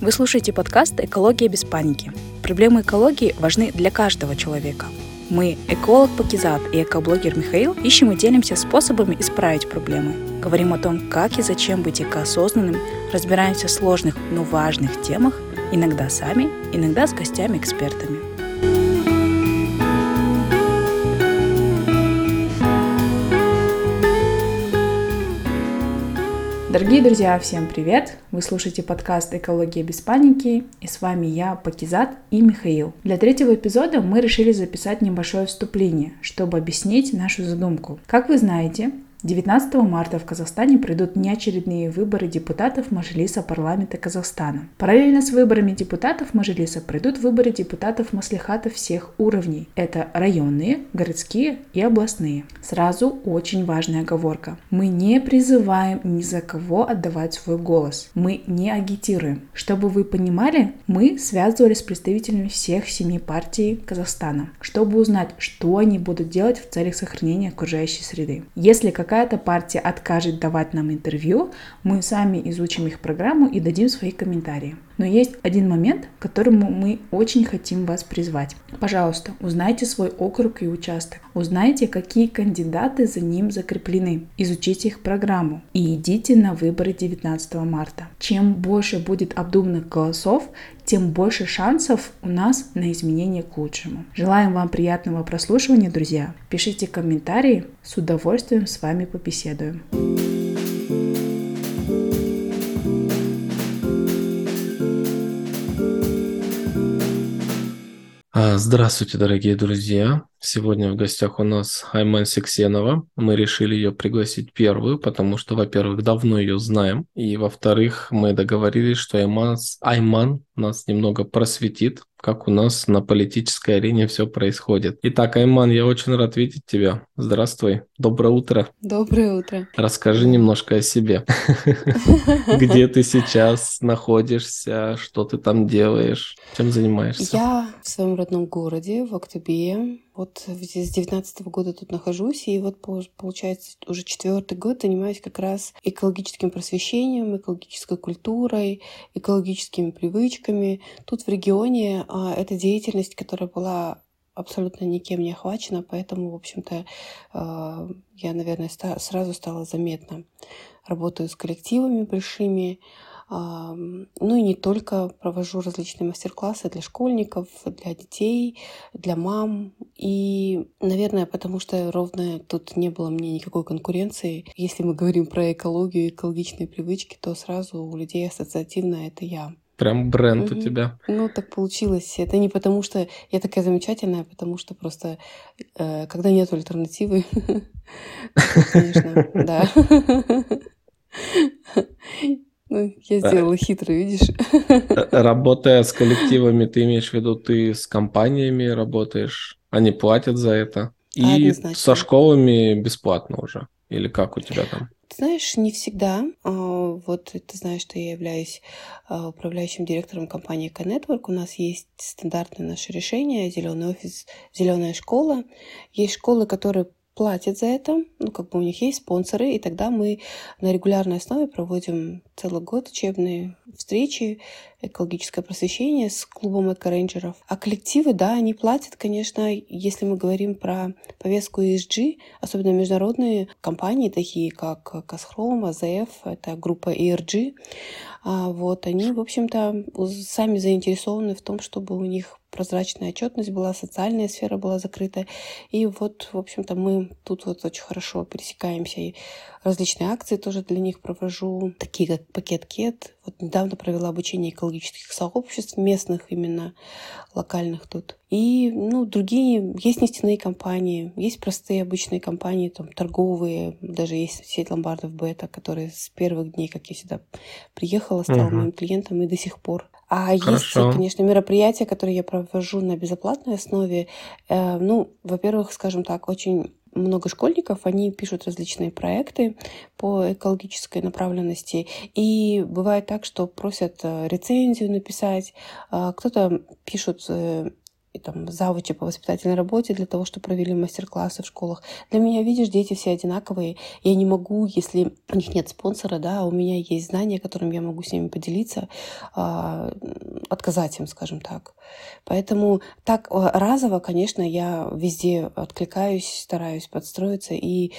Вы слушаете подкаст «Экология без паники». Проблемы экологии важны для каждого человека. Мы, эколог Пакизат и экоблогер Михаил, ищем и делимся способами исправить проблемы. Говорим о том, как и зачем быть экоосознанным, разбираемся в сложных, но важных темах, иногда сами, иногда с гостями-экспертами. Дорогие друзья, всем привет! Вы слушаете подкаст «Экология без паники» и с вами я, Пакизат и Михаил. Для третьего эпизода мы решили записать небольшое вступление, чтобы объяснить нашу задумку. Как вы знаете, 19 марта в Казахстане пройдут неочередные выборы депутатов Мажилиса парламента Казахстана. Параллельно с выборами депутатов Мажилиса пройдут выборы депутатов Маслихата всех уровней. Это районные, городские и областные. Сразу очень важная оговорка. Мы не призываем ни за кого отдавать свой голос. Мы не агитируем. Чтобы вы понимали, мы связывались с представителями всех семи партий Казахстана, чтобы узнать, что они будут делать в целях сохранения окружающей среды. Если как какая-то партия откажет давать нам интервью, мы сами изучим их программу и дадим свои комментарии. Но есть один момент, к которому мы очень хотим вас призвать. Пожалуйста, узнайте свой округ и участок. Узнайте, какие кандидаты за ним закреплены. Изучите их программу и идите на выборы 19 марта. Чем больше будет обдуманных голосов, тем больше шансов у нас на изменение к лучшему. Желаем вам приятного прослушивания, друзья. Пишите комментарии, с удовольствием с вами побеседуем. Здравствуйте, дорогие друзья! Сегодня в гостях у нас Айман Сексенова. Мы решили ее пригласить первую, потому что, во-первых, давно ее знаем, и, во-вторых, мы договорились, что Айман, Айман нас немного просветит, как у нас на политической арене все происходит. Итак, Айман, я очень рад видеть тебя. Здравствуй. Доброе утро. Доброе утро. Расскажи немножко о себе. Где ты сейчас находишься, что ты там делаешь, чем занимаешься? Я в своем родном городе, в Актубе. Вот с 19 года тут нахожусь, и вот получается уже четвертый год занимаюсь как раз экологическим просвещением, экологической культурой, экологическими привычками. Тут в регионе а, это деятельность, которая была абсолютно никем не охвачена, поэтому, в общем-то, а, я, наверное, сразу стала заметна. Работаю с коллективами большими, ну и не только провожу различные мастер-классы для школьников, для детей, для мам. И, наверное, потому что ровно тут не было мне никакой конкуренции. Если мы говорим про экологию, экологичные привычки, то сразу у людей ассоциативно это я. Прям бренд угу. у тебя. Ну, так получилось. Это не потому, что я такая замечательная, а потому что просто, э, когда нет альтернативы, конечно, да. Ну, я сделала хитро, видишь? Э, работая с коллективами, ты имеешь в виду, ты с компаниями работаешь, они платят за это? И со школами бесплатно уже? Или как у тебя там? Ты знаешь, не всегда. А, вот ты знаешь, что я являюсь а, управляющим директором компании Network. У нас есть стандартное наше решение, зеленый офис, зеленая школа. Есть школы, которые платят за это, ну, как бы у них есть спонсоры, и тогда мы на регулярной основе проводим целый год учебные встречи, экологическое просвещение с клубом эко-рейнджеров. А коллективы, да, они платят, конечно, если мы говорим про повестку ESG, особенно международные компании, такие как Казхром, АЗФ, это группа ERG, вот они, в общем-то, сами заинтересованы в том, чтобы у них прозрачная отчетность была, социальная сфера была закрыта. И вот, в общем-то, мы тут вот очень хорошо пересекаемся. И различные акции тоже для них провожу, такие как пакет КЕТ. Вот недавно провела обучение экологических сообществ местных именно, локальных тут. И, ну, другие, есть нефтяные компании, есть простые обычные компании, там, торговые, даже есть сеть ломбардов Бета, которые с первых дней, как я сюда приехала, стала угу. моим клиентом и до сих пор а Хорошо. есть, конечно, мероприятия, которые я провожу на безоплатной основе. Э, ну, во-первых, скажем так, очень много школьников, они пишут различные проекты по экологической направленности. И бывает так, что просят э, рецензию написать, а кто-то пишут э, и там завучи по воспитательной работе для того, чтобы провели мастер-классы в школах. Для меня, видишь, дети все одинаковые. Я не могу, если у них нет спонсора, да, а у меня есть знания, которым я могу с ними поделиться, а, отказать им, скажем так. Поэтому так а, разово, конечно, я везде откликаюсь, стараюсь подстроиться и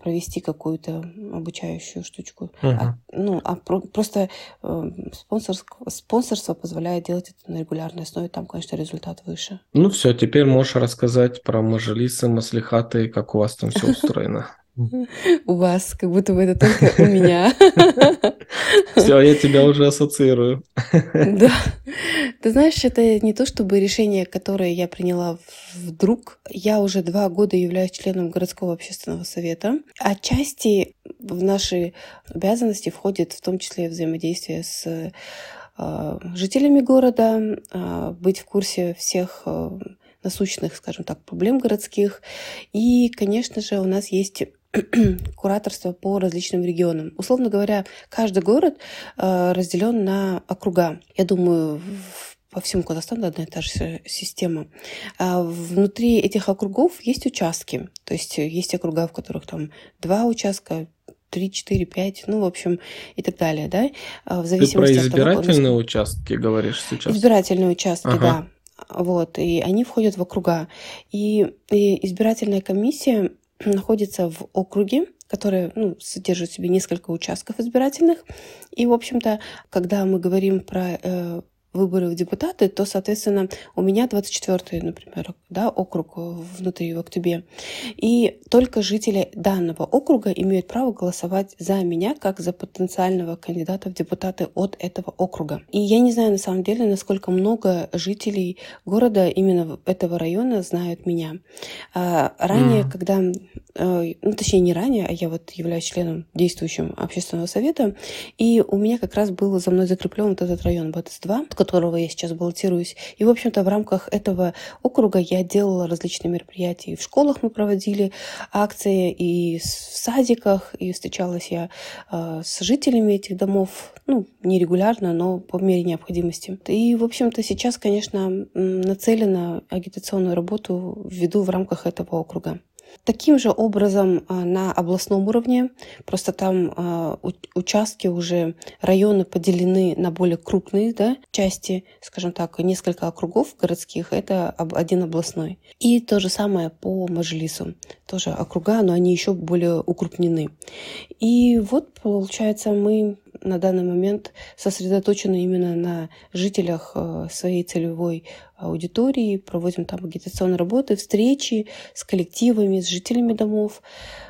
провести какую-то обучающую штучку. Угу. А, ну, а про, просто э, спонсорство, спонсорство позволяет делать это на регулярной основе, там, конечно, результат выше дальше. Ну все, теперь можешь рассказать про мажилисы, маслихаты, как у вас там все устроено. У вас, как будто бы это только у меня. Все, я тебя уже ассоциирую. Да. Ты знаешь, это не то чтобы решение, которое я приняла вдруг. Я уже два года являюсь членом городского общественного совета. Отчасти в наши обязанности входит в том числе взаимодействие с жителями города, а, быть в курсе всех а, насущных, скажем так, проблем городских. И, конечно же, у нас есть кураторство по различным регионам. Условно говоря, каждый город разделен на округа. Я думаю, по всему Казахстану одна и та же система. А внутри этих округов есть участки. То есть есть округа, в которых там два участка, 3, 4, 5, ну, в общем, и так далее, да, а, в зависимости Ты про избирательные от того, участки говоришь сейчас? Избирательные участки, ага. да. Вот, и они входят в округа. И, и избирательная комиссия находится в округе, который ну, содержит в себе несколько участков избирательных. И, в общем-то, когда мы говорим про э, выборы в депутаты, то, соответственно, у меня 24-й, например, да, округ внутри в Октябре. И только жители данного округа имеют право голосовать за меня, как за потенциального кандидата в депутаты от этого округа. И я не знаю на самом деле, насколько много жителей города именно этого района знают меня. А ранее, mm. когда, э, ну, точнее, не ранее, а я вот являюсь членом действующим общественного совета, и у меня как раз был за мной закреплен вот этот район БТС-2, которого я сейчас баллотируюсь. И, в общем-то, в рамках этого округа я делала различные мероприятия. И в школах мы проводили акции, и в садиках, и встречалась я э, с жителями этих домов, ну, нерегулярно, но по мере необходимости. И, в общем-то, сейчас, конечно, нацелена агитационную работу веду в рамках этого округа. Таким же образом а, на областном уровне, просто там а, участки уже, районы поделены на более крупные да, части, скажем так, несколько округов городских, это один областной. И то же самое по Мажилису, тоже округа, но они еще более укрупнены. И вот, получается, мы на данный момент сосредоточены именно на жителях э, своей целевой аудитории, проводим там агитационные работы, встречи с коллективами, с жителями домов.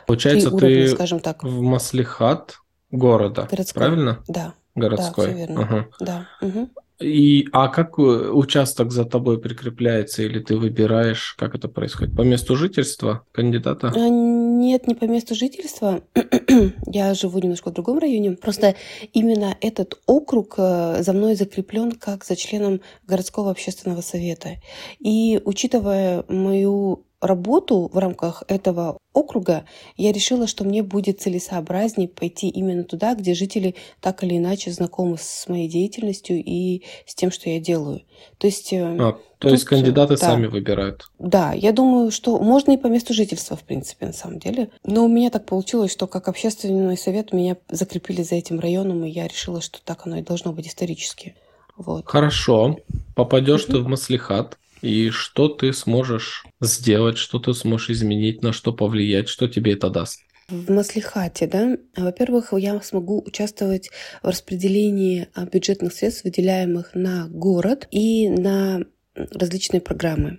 Получается, уровня, ты скажем так. в Маслихат города, Городской. правильно? Да. Городской. Да, все верно. Ага. Да. Угу. И, а как участок за тобой прикрепляется или ты выбираешь, как это происходит? По месту жительства кандидата? А, нет, не по месту жительства. Я живу немножко в другом районе. Просто именно этот округ э, за мной закреплен как за членом городского общественного совета. И учитывая мою работу в рамках этого округа, я решила, что мне будет целесообразнее пойти именно туда, где жители так или иначе знакомы с моей деятельностью и с тем, что я делаю. То есть... Э, а, то есть кандидаты да, сами выбирают? Да, я думаю, что можно и по месту жительства, в принципе, на самом деле. Но у меня так получилось, что как общественный совет меня закрепили за этим районом, и я решила, что так оно и должно быть исторически. Вот. Хорошо. Попадешь ты в Маслихат, и что ты сможешь сделать, что ты сможешь изменить, на что повлиять, что тебе это даст? В Маслихате, да, во-первых, я смогу участвовать в распределении а, бюджетных средств, выделяемых на город и на различные программы.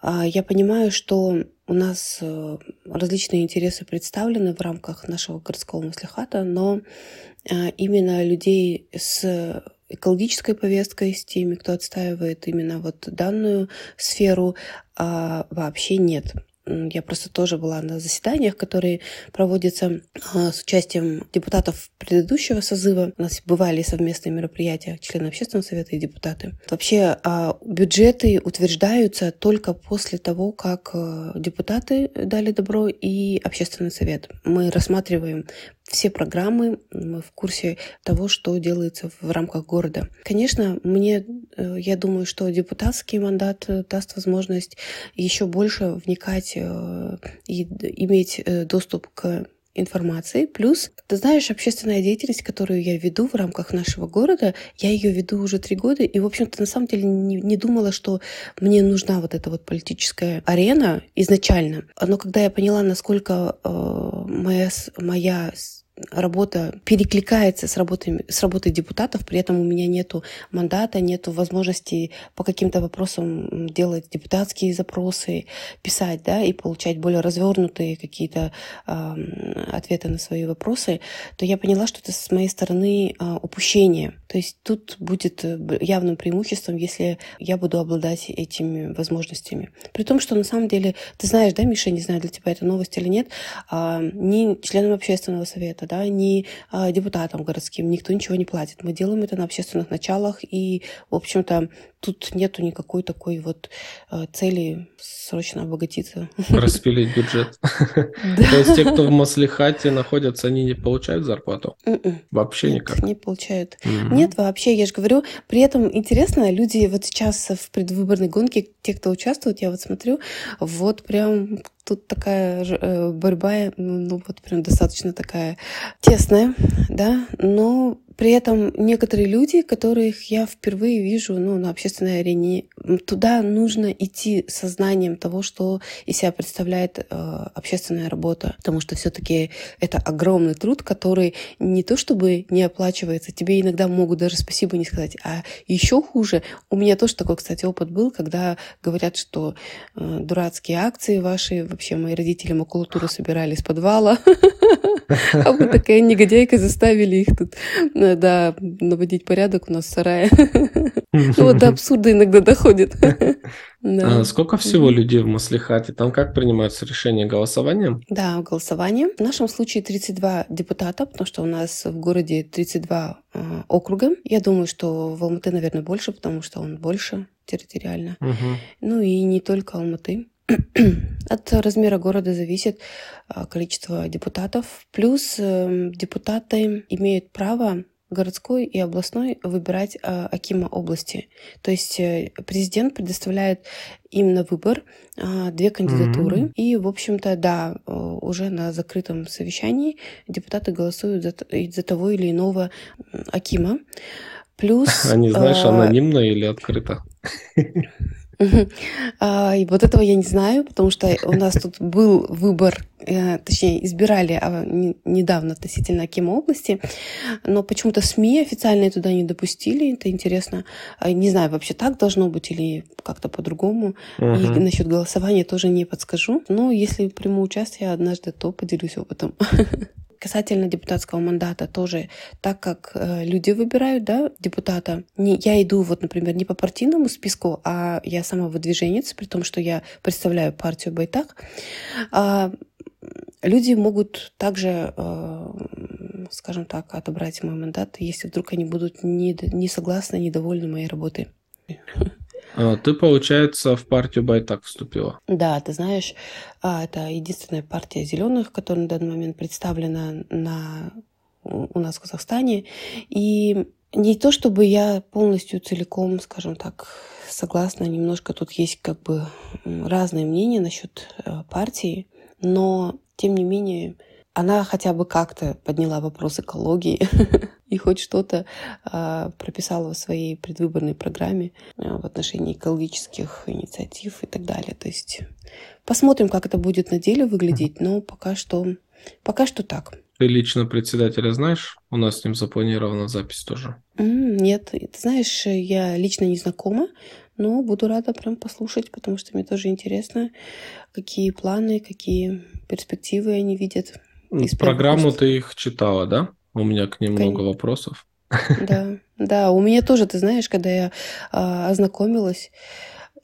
А, я понимаю, что у нас э, различные интересы представлены в рамках нашего городского маслихата, но а, именно людей с экологической повесткой, с теми, кто отстаивает именно вот данную сферу, а вообще нет. Я просто тоже была на заседаниях, которые проводятся а, с участием депутатов предыдущего созыва. У нас бывали совместные мероприятия, члены общественного совета и депутаты. Вообще а, бюджеты утверждаются только после того, как а, депутаты дали добро и общественный совет. Мы рассматриваем все программы, мы в курсе того, что делается в рамках города. Конечно, мне, э, я думаю, что депутатский мандат э, даст возможность еще больше вникать э, и иметь доступ к информации. Плюс, ты знаешь, общественная деятельность, которую я веду в рамках нашего города, я ее веду уже три года, и, в общем-то, на самом деле не, не думала, что мне нужна вот эта вот политическая арена изначально. Но когда я поняла, насколько э, моя, моя работа перекликается с работой, с работой депутатов, при этом у меня нету мандата, нету возможности по каким-то вопросам делать депутатские запросы, писать, да, и получать более развернутые какие-то э, ответы на свои вопросы, то я поняла, что это с моей стороны э, упущение. То есть тут будет э, явным преимуществом, если я буду обладать этими возможностями. При том, что на самом деле, ты знаешь, да, Миша, не знаю, для тебя это новость или нет, э, ни членам общественного совета, да, ни а, депутатам городским, никто ничего не платит. Мы делаем это на общественных началах, и, в общем-то, тут нету никакой такой вот а, цели срочно обогатиться. Распилить бюджет. То есть те, кто в Маслихате находятся, они не получают зарплату? М-м. Вообще никак? Не получают. Нет, вообще, я же говорю, при этом интересно, люди вот сейчас в предвыборной гонке, те, кто участвует, я вот смотрю, вот прям тут такая э, борьба, ну вот прям достаточно такая тесная, да, но при этом некоторые люди, которых я впервые вижу ну, на общественной арене, туда нужно идти сознанием того, что из себя представляет э, общественная работа. Потому что все-таки это огромный труд, который не то чтобы не оплачивается, тебе иногда могут даже спасибо не сказать. А еще хуже, у меня тоже такой, кстати, опыт был, когда говорят, что э, дурацкие акции ваши, вообще мои родители макулатуру собирали из подвала, а вы такая негодяйка заставили их тут э, да, наводить порядок у нас в сарае. Ну вот до абсурда иногда доходит. А сколько всего людей в Маслихате? Там как принимаются решения голосованием? Да, голосованием. В нашем случае 32 депутата, потому что у нас в городе 32 а, округа. Я думаю, что в Алматы, наверное, больше, потому что он больше территориально. Ну и не только Алматы. От размера города зависит а, количество депутатов. Плюс эм, депутаты имеют право городской и областной выбирать э, Акима области. То есть э, президент предоставляет им на выбор э, две кандидатуры. Mm-hmm. И, в общем-то, да, э, уже на закрытом совещании депутаты голосуют за, за того или иного Акима. Плюс... Они, знаешь, анонимно или открыто? А, и вот этого я не знаю, потому что у нас тут был выбор, э, точнее, избирали а, недавно относительно Акима области, но почему-то СМИ официальные туда не допустили, это интересно. А, не знаю, вообще так должно быть или как-то по-другому. И насчет голосования тоже не подскажу. Но если приму участие однажды, то поделюсь опытом. Касательно депутатского мандата тоже, так как э, люди выбирают да, депутата, не, я иду, вот, например, не по партийному списку, а я сама выдвиженец, при том, что я представляю партию Байтак, а, люди могут также, э, скажем так, отобрать мой мандат, если вдруг они будут не, не согласны, недовольны моей работой. А, ты, получается, в партию Байтак вступила? Да, ты знаешь, а, это единственная партия зеленых, которая на данный момент представлена на, у нас в Казахстане. И не то, чтобы я полностью целиком, скажем так, согласна, немножко тут есть как бы разные мнения насчет э, партии, но тем не менее она хотя бы как-то подняла вопрос экологии и хоть что-то а, прописала в своей предвыборной программе а, в отношении экологических инициатив и так далее. То есть посмотрим, как это будет на деле выглядеть, но пока что, пока что так. Ты лично председателя знаешь? У нас с ним запланирована запись тоже. Нет, ты знаешь, я лично не знакома, но буду рада прям послушать, потому что мне тоже интересно, какие планы, какие перспективы они видят. Программу ты их читала, да? У меня к ним много вопросов. Да, да, у меня тоже, ты знаешь, когда я а, ознакомилась,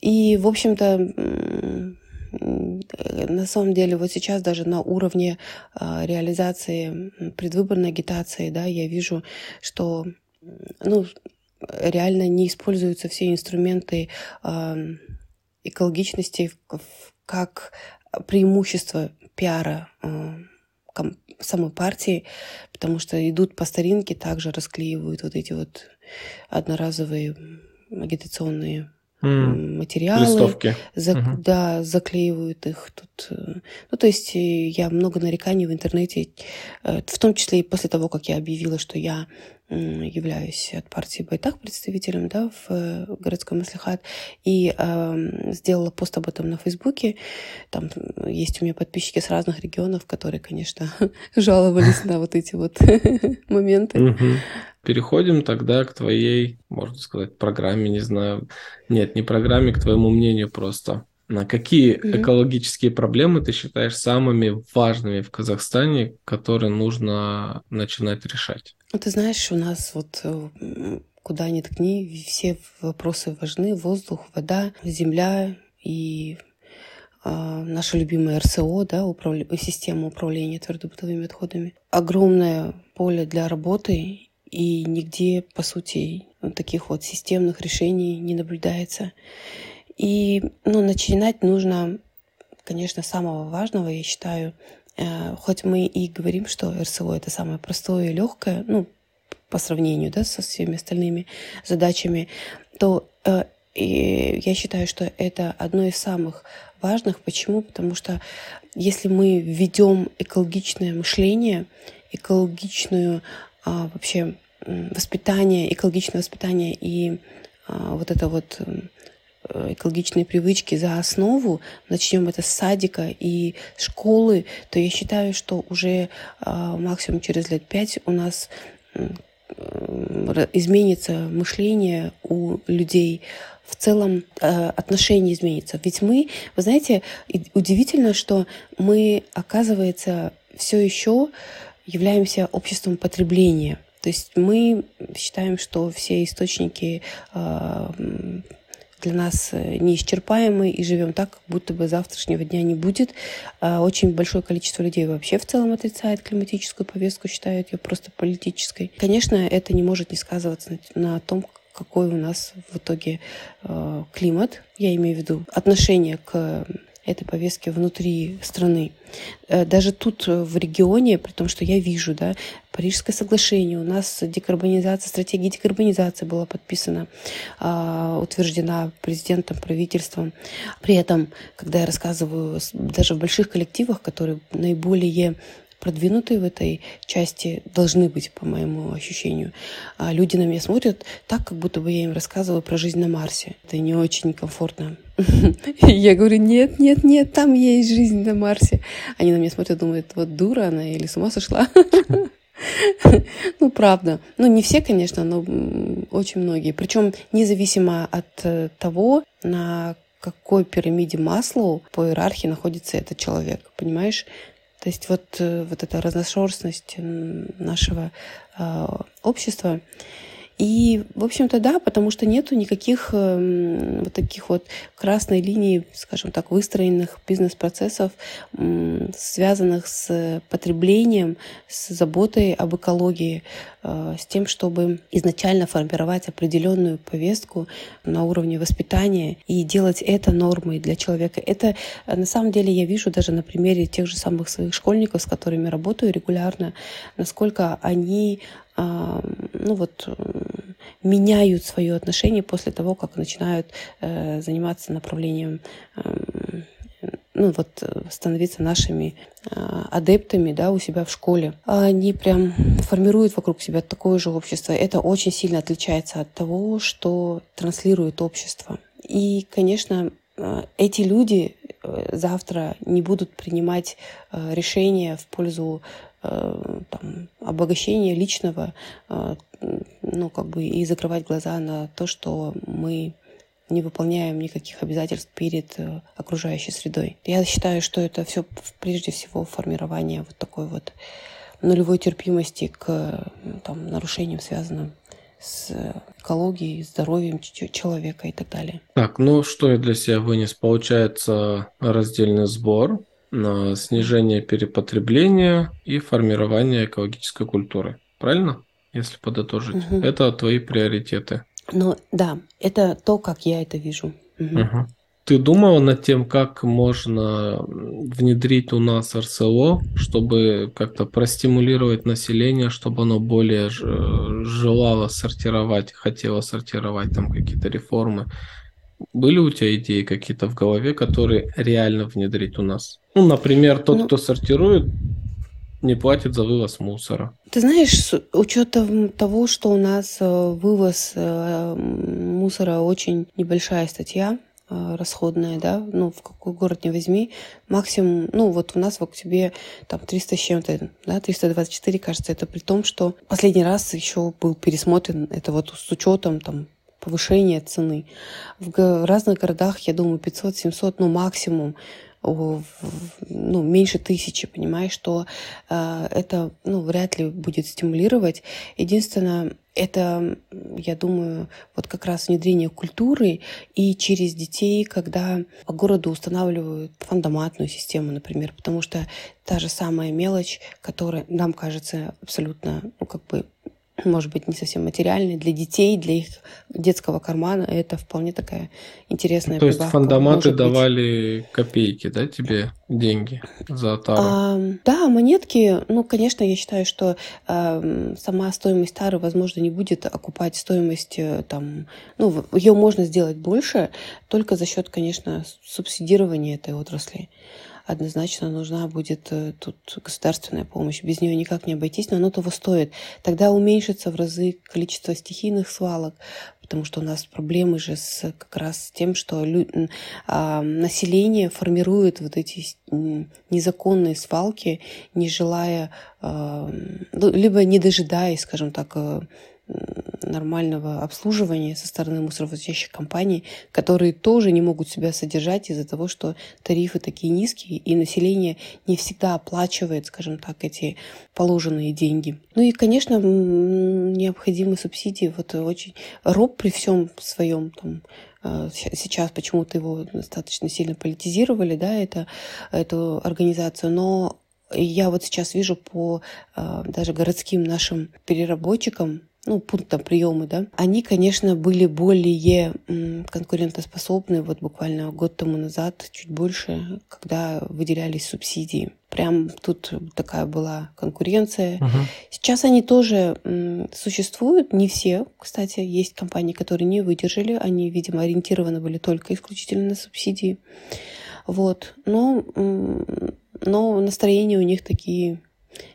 и, в общем-то, на самом деле вот сейчас даже на уровне а, реализации предвыборной агитации, да, я вижу, что, ну, реально не используются все инструменты а, экологичности как преимущество пиара а, самой партии, потому что идут по старинке, также расклеивают вот эти вот одноразовые агитационные mm. материалы. Листовки. За, угу. Да, заклеивают их тут. Э, ну, то есть э, я много нареканий в интернете, э, в том числе и после того, как я объявила, что я являюсь от партии Байтах представителем да, в городской маслихат, и э, сделала пост об этом на Фейсбуке. Там есть у меня подписчики с разных регионов, которые, конечно, жаловались на вот эти вот моменты. Переходим тогда к твоей, можно сказать, программе, не знаю. Нет, не программе, к твоему мнению просто. На какие mm-hmm. экологические проблемы ты считаешь самыми важными в Казахстане, которые нужно начинать решать? Ну, ты знаешь, у нас вот э, куда ни ткни, все вопросы важны. Воздух, вода, земля и э, наша любимая РСО, да, управля... система управления твердобытовыми отходами. Огромное поле для работы и нигде, по сути, таких вот системных решений не наблюдается. И ну, начинать нужно, конечно, самого важного, я считаю, э, хоть мы и говорим, что РСО это самое простое и легкое, ну, по сравнению да, со всеми остальными задачами, то э, и я считаю, что это одно из самых важных. Почему? Потому что если мы введем экологичное мышление, экологичную а, вообще воспитание, экологичное воспитание и а, вот это вот экологичные привычки за основу, начнем это с садика и школы, то я считаю, что уже а, максимум через лет пять у нас изменится мышление у людей, в целом э, отношение изменится. Ведь мы, вы знаете, удивительно, что мы, оказывается, все еще являемся обществом потребления. То есть мы считаем, что все источники э, для нас неисчерпаемы и живем так, будто бы завтрашнего дня не будет. Э, очень большое количество людей вообще в целом отрицает климатическую повестку, считают ее просто политической. Конечно, это не может не сказываться на том, какой у нас в итоге э, климат, я имею в виду отношение к этой повестки внутри страны. Э, даже тут э, в регионе, при том, что я вижу, да, Парижское соглашение, у нас декарбонизация, стратегия декарбонизации была подписана, а, утверждена президентом, правительством. При этом, когда я рассказываю даже в больших коллективах, которые наиболее продвинутые в этой части должны быть, по моему ощущению. А люди на меня смотрят так, как будто бы я им рассказываю про жизнь на Марсе. Это не очень комфортно. Я говорю, нет, нет, нет, там есть жизнь на Марсе. Они на меня смотрят, думают, вот дура она или с ума сошла. Ну, правда. Ну, не все, конечно, но очень многие. Причем независимо от э, того, на какой пирамиде Маслоу по иерархии находится этот человек. Понимаешь? То есть вот, э, вот эта разношерстность нашего э, общества, и, в общем-то, да, потому что нету никаких э, вот таких вот красной линии, скажем так, выстроенных бизнес-процессов, э, связанных с потреблением, с заботой об экологии, э, с тем, чтобы изначально формировать определенную повестку на уровне воспитания и делать это нормой для человека. Это э, на самом деле я вижу даже на примере тех же самых своих школьников, с которыми работаю регулярно, насколько они ну вот, меняют свое отношение после того, как начинают э, заниматься направлением, эм, ну вот, становиться нашими э, адептами, да, у себя в школе. Они прям формируют вокруг себя такое же общество. Это очень сильно отличается от того, что транслирует общество. И, конечно, э, эти люди завтра не будут принимать решения в пользу Э, там, обогащения личного, э, ну, как бы и закрывать глаза на то, что мы не выполняем никаких обязательств перед э, окружающей средой. Я считаю, что это все прежде всего формирование вот такой вот нулевой терпимости к там, нарушениям, связанным с экологией, здоровьем человека и так далее. Так, ну что я для себя вынес? Получается раздельный сбор, на снижение перепотребления и формирование экологической культуры. Правильно? Если подытожить. Угу. Это твои приоритеты. Ну да, это то, как я это вижу. Угу. Угу. Ты думал над тем, как можно внедрить у нас РСО, чтобы как-то простимулировать население, чтобы оно более желало сортировать, хотело сортировать там какие-то реформы? Были у тебя идеи какие-то в голове, которые реально внедрить у нас? Ну, например, тот, ну, кто сортирует, не платит за вывоз мусора. Ты знаешь, с учетом того, что у нас э, вывоз э, мусора очень небольшая статья, э, расходная, да, ну, в какой город не возьми, максимум, ну, вот у нас в октябре там 300 с чем-то, да, 324, кажется, это при том, что последний раз еще был пересмотрен, это вот с учетом там повышения цены. В разных городах, я думаю, 500-700, ну, максимум ну, меньше тысячи, понимаешь, что э, это ну, вряд ли будет стимулировать. Единственное, это, я думаю, вот как раз внедрение культуры и через детей, когда по городу устанавливают фандоматную систему, например, потому что та же самая мелочь, которая нам кажется абсолютно, ну, как бы может быть, не совсем материальный, для детей, для их детского кармана, это вполне такая интересная То есть фандоматы давали копейки, да, тебе деньги за тару? А, да, монетки, ну, конечно, я считаю, что э, сама стоимость тары, возможно, не будет окупать стоимость э, там, ну, ее можно сделать больше, только за счет, конечно, субсидирования этой отрасли однозначно нужна будет э, тут государственная помощь. Без нее никак не обойтись, но оно того стоит. Тогда уменьшится в разы количество стихийных свалок, потому что у нас проблемы же с как раз тем, что лю- а, население формирует вот эти незаконные свалки, не желая, а, либо не дожидаясь, скажем так, э, нормального обслуживания со стороны мусоровозящих компаний, которые тоже не могут себя содержать из-за того, что тарифы такие низкие, и население не всегда оплачивает, скажем так, эти положенные деньги. Ну и, конечно, необходимы субсидии. Вот очень РОП при всем своем там э, сейчас почему-то его достаточно сильно политизировали, да, это, эту организацию, но я вот сейчас вижу по э, даже городским нашим переработчикам, ну, пунктам приема, да, они, конечно, были более конкурентоспособны вот буквально год тому назад, чуть больше, когда выделялись субсидии. Прям тут такая была конкуренция. Uh-huh. Сейчас они тоже существуют, не все, кстати, есть компании, которые не выдержали, они, видимо, ориентированы были только исключительно на субсидии. Вот, но, но настроения у них такие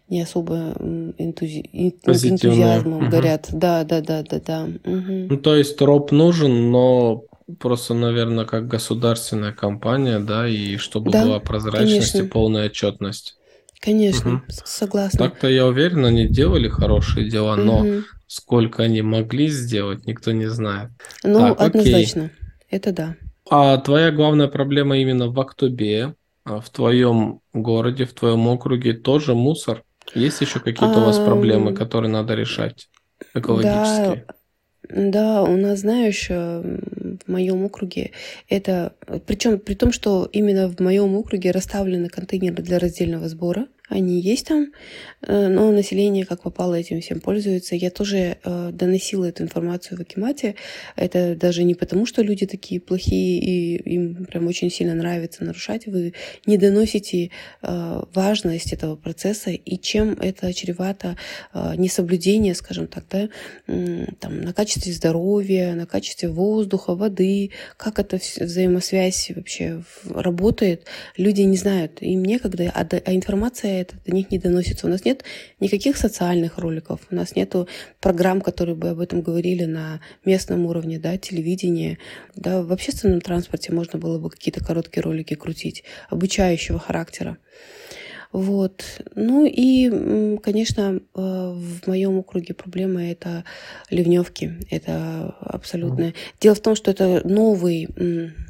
не особо энтузи... энтузиазмом угу. горят. Да, да, да, да, да. Угу. Ну, то есть РОП нужен, но просто, наверное, как государственная компания, да, и чтобы да, была прозрачность конечно. и полная отчетность. Конечно, угу. согласна. Так-то я уверен, они делали хорошие дела, угу. но сколько они могли сделать, никто не знает. Ну, так, однозначно, окей. это да. А твоя главная проблема именно в Актобе, а в твоем городе, в твоем округе тоже мусор? Есть еще какие-то у вас проблемы, которые надо решать экологические? Да, да, у нас, знаешь, э, в моем округе это, причем при том, что именно в моем округе расставлены контейнеры для раздельного сбора, они есть там, э, но население как попало этим всем пользуется. Я тоже э, доносила эту информацию в Акимате. Это даже не потому, что люди такие плохие и им прям очень сильно нравится нарушать. Вы не доносите э, важность этого процесса и чем это чревато несоблюдение, скажем так, да, там, на качестве здоровья, на качестве воздуха, воды, как эта взаимосвязь вообще работает. Люди не знают, им некогда, а, а информация это до них не доносится. У нас нет никаких социальных роликов, у нас нет программ, которые бы об этом говорили на местном уровне, да, телевидение. Да, в общественном транспорте можно было бы какие-то короткие ролики крутить, обучающего характера. Вот. Ну и, конечно, э, в моем округе проблема это ливневки. Это абсолютно. Дело в том, что это новый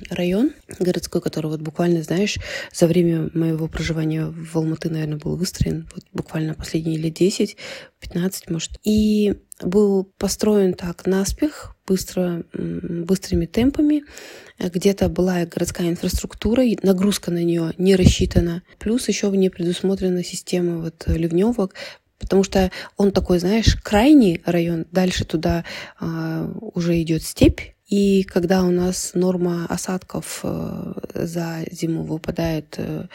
район городской, который вот буквально, знаешь, за время моего проживания в Алматы, наверное, был выстроен вот буквально последние лет 10, 15, может. И был построен так наспех, быстро, быстрыми темпами. Где-то была городская инфраструктура, нагрузка на нее не рассчитана. Плюс еще в ней предусмотрена система вот ливневок, потому что он такой, знаешь, крайний район, дальше туда э, уже идет степь, И когда у нас норма осадков э, за зиму выпадает э,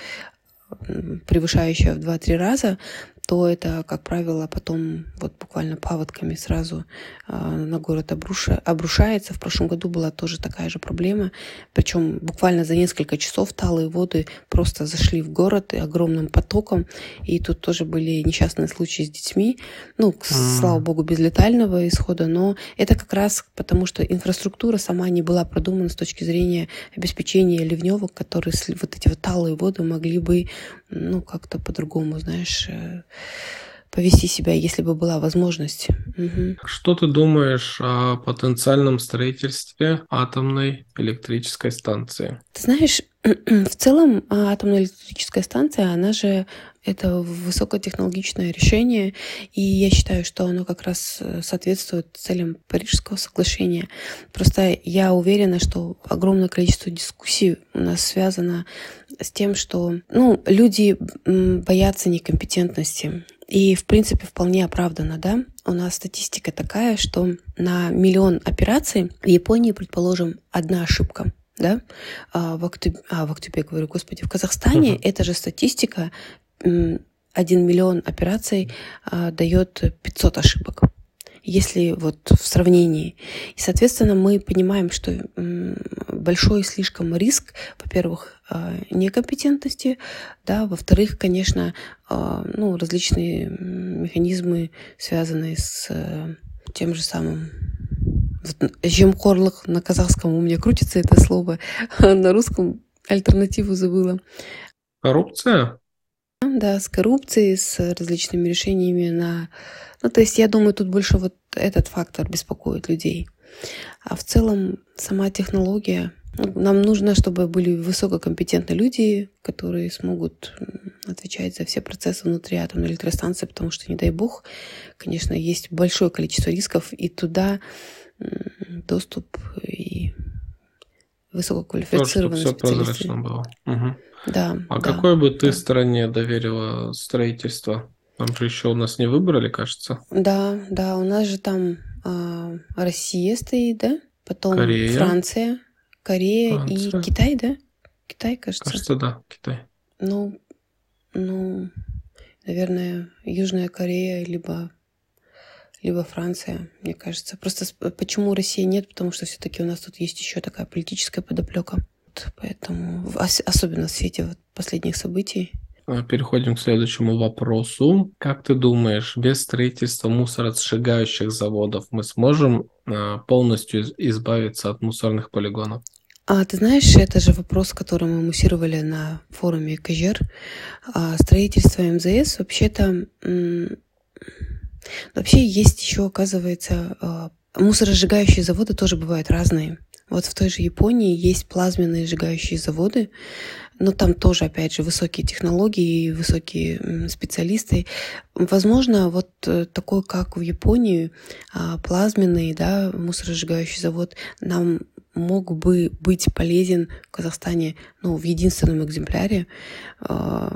превышающая в 2-3 раза, то это, как правило, потом вот буквально паводками сразу э, на город обруша, обрушается. В прошлом году была тоже такая же проблема. Причем буквально за несколько часов талые воды просто зашли в город и огромным потоком. И тут тоже были несчастные случаи с детьми. Ну, mm. слава богу, без летального исхода. Но это как раз потому, что инфраструктура сама не была продумана с точки зрения обеспечения ливневок, которые вот эти вот талые воды могли бы, ну, как-то по-другому, знаешь, э, повести себя, если бы была возможность. Угу. Что ты думаешь о потенциальном строительстве атомной электрической станции? Ты знаешь, в целом атомная электрическая станция, она же это высокотехнологичное решение, и я считаю, что оно как раз э, соответствует целям Парижского соглашения. Просто я уверена, что огромное количество дискуссий у нас связано с тем, что ну, люди боятся некомпетентности. И, в принципе, вполне оправданно, да? У нас статистика такая, что на миллион операций в Японии, предположим, одна ошибка да, а в, октябре, а, в октябре, говорю, господи, в Казахстане uh-huh. эта же статистика 1 миллион операций а, дает 500 ошибок если вот в сравнении. И, соответственно, мы понимаем, что большой слишком риск, во-первых, а, некомпетентности, да, во-вторых, конечно, а, ну, различные механизмы, связанные с э, тем же самым жемкорлых на казахском у меня крутится это слово, на русском альтернативу забыла. Коррупция? Да, с коррупцией, с различными решениями на... Ну, то есть я думаю, тут больше вот этот фактор беспокоит людей. А в целом сама технология... Нам нужно, чтобы были высококомпетентные люди, которые смогут отвечать за все процессы внутри атомной электростанции, потому что, не дай бог, конечно, есть большое количество рисков, и туда доступ и высококвалифицированные Все прозрачно было. Угу. Да. А да, какой бы ты да. стране доверила строительство? Там же еще у нас не выбрали, кажется. Да, да, у нас же там э, Россия стоит, да? Потом Корея. Франция, Корея Франция. и Китай, да? Китай, кажется. Кажется, да, Китай. Ну, ну, наверное, Южная Корея, либо либо Франция, мне кажется. Просто почему Россия нет? Потому что все-таки у нас тут есть еще такая политическая подоплека. Поэтому, особенно в свете вот последних событий. А, переходим к следующему вопросу. Как ты думаешь, без строительства мусоросжигающих заводов мы сможем а, полностью избавиться от мусорных полигонов? А ты знаешь, это же вопрос, который мы муссировали на форуме Кожер. А строительство МЗС вообще-то... Вообще есть еще, оказывается, мусоросжигающие заводы тоже бывают разные. Вот в той же Японии есть плазменные сжигающие заводы, но там тоже, опять же, высокие технологии, высокие специалисты. Возможно, вот э, такой, как в Японии, а, плазменный да, мусоросжигающий завод нам мог бы быть полезен в Казахстане ну, в единственном экземпляре, а,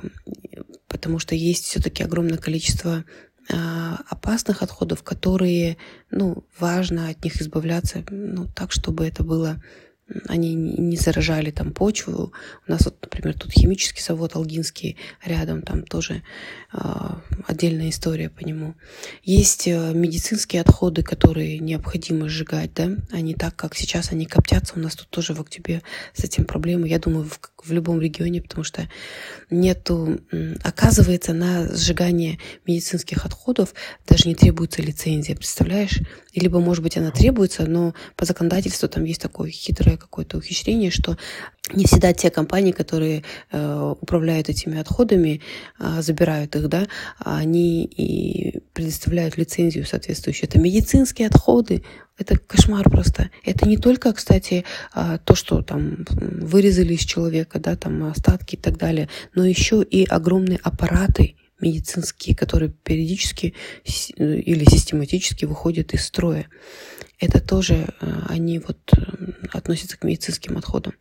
потому что есть все-таки огромное количество опасных отходов, которые, ну, важно от них избавляться, ну, так, чтобы это было они не заражали там почву. У нас вот, например, тут химический завод Алгинский рядом, там тоже э, отдельная история по нему. Есть э, медицинские отходы, которые необходимо сжигать, да, они так, как сейчас они коптятся, у нас тут тоже в октябре с этим проблемы, я думаю, в, в любом регионе, потому что нету, оказывается, на сжигание медицинских отходов даже не требуется лицензия, представляешь? Либо, может быть, она требуется, но по законодательству там есть такое хитрое какое-то ухищрение, что не всегда те компании, которые э, управляют этими отходами, э, забирают их, да, они и предоставляют лицензию соответствующую. Это медицинские отходы, это кошмар просто. Это не только, кстати, э, то, что там вырезали из человека, да, там остатки и так далее, но еще и огромные аппараты, медицинские, которые периодически или систематически выходят из строя. Это тоже э, они вот э, относятся к медицинским отходам.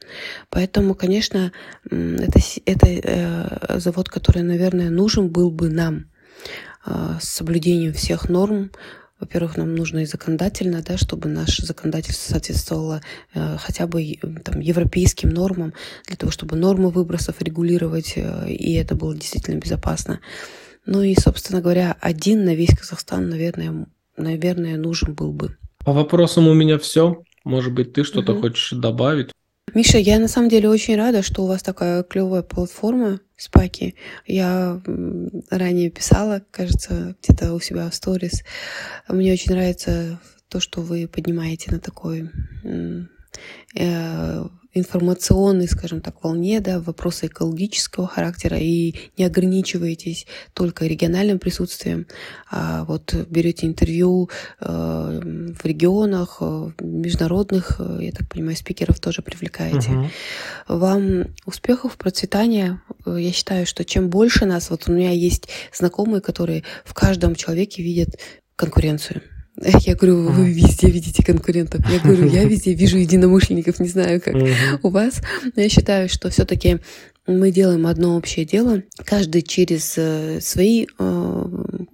Поэтому, конечно, это, это э, завод, который, наверное, нужен был бы нам с соблюдением всех норм, во-первых, нам нужно и законодательно, да, чтобы наше законодательство соответствовало э, хотя бы там, европейским нормам, для того, чтобы нормы выбросов регулировать, э, и это было действительно безопасно. Ну и, собственно говоря, один на весь Казахстан, наверное, наверное, нужен был бы. По вопросам у меня все. Может быть, ты что-то угу. хочешь добавить? Миша, я на самом деле очень рада, что у вас такая клевая платформа Спаки. Я ранее писала, кажется, где-то у себя в сторис. Мне очень нравится то, что вы поднимаете на такой э, информационной, скажем так, волне, да, вопросы экологического характера и не ограничиваетесь только региональным присутствием, а вот берете интервью э, в регионах, э, международных, э, я так понимаю, спикеров тоже привлекаете. Uh-huh. Вам успехов, процветания. Я считаю, что чем больше нас, вот у меня есть знакомые, которые в каждом человеке видят конкуренцию. Я говорю, вы везде видите конкурентов. Я говорю, я везде вижу единомышленников, не знаю, как у вас. Но я считаю, что все-таки мы делаем одно общее дело, каждый через э, свои э,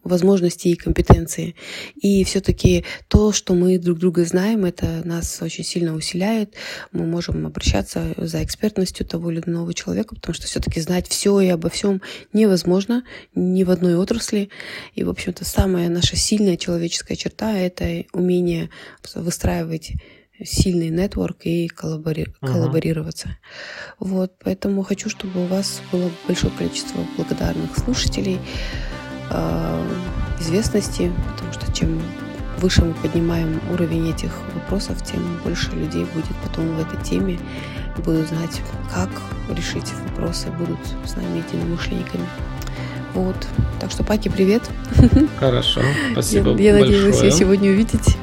возможности и компетенции. И все-таки то, что мы друг друга знаем, это нас очень сильно усиляет. Мы можем обращаться за экспертностью того или иного человека, потому что все-таки знать все и обо всем невозможно ни в одной отрасли. И, в общем-то, самая наша сильная человеческая черта — это умение выстраивать сильный нетворк и коллабори... uh-huh. коллаборироваться. Вот, поэтому хочу, чтобы у вас было большое количество благодарных слушателей, э, известности, потому что чем выше мы поднимаем уровень этих вопросов, тем больше людей будет потом в этой теме, будут знать, как решить вопросы, будут с нами единомышленниками. Вот. Так что, Паки, привет. Хорошо. Спасибо Я, я надеюсь, вас сегодня увидеть.